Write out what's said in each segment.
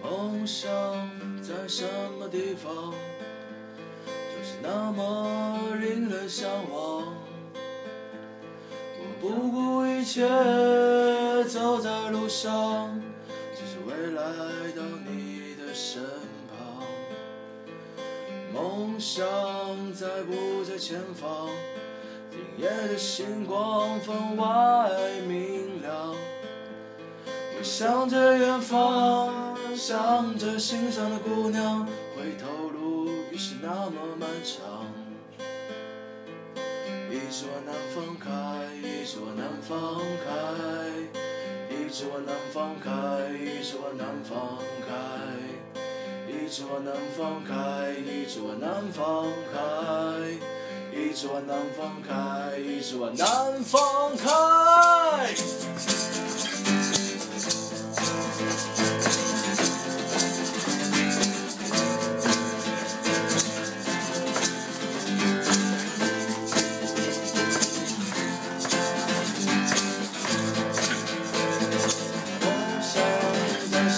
梦想在什么地方，就是那么令人向往。我不顾一切走在路上，只是为来到你的身旁。梦想在不在前方？今夜的星光分外明亮。我想着远方，想着心上的姑娘，回头路已是那么漫长。一直往南方开，一直往南方开，一直往南方开，一直往南方开，一直往南方开，一直往南方开，一直往南方开，一直往南方开。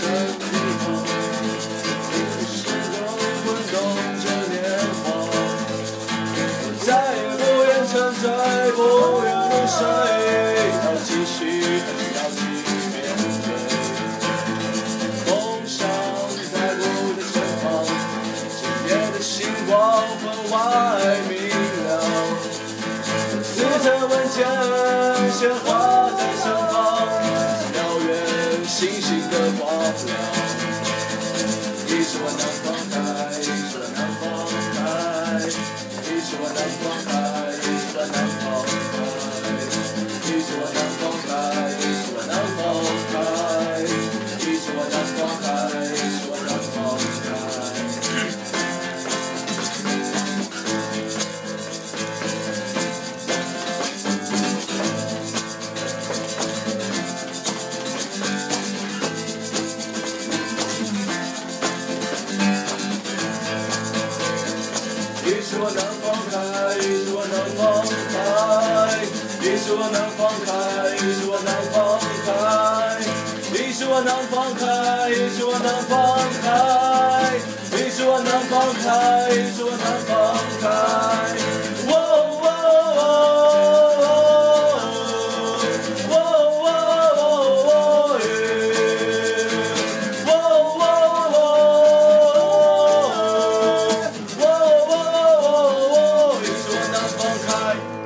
什么地方？历史都滚动着年华。我再也不愿沉醉，不愿入睡，要继续，要继续面对。梦想在我的前方，今夜的星光分外明亮。你曾问天，鲜花。一一直往南方开，一直往南方开，一直往南方开，一直往南方开，一直往南方开，一直往南方开，一直往南方开，一直往南方开。放开。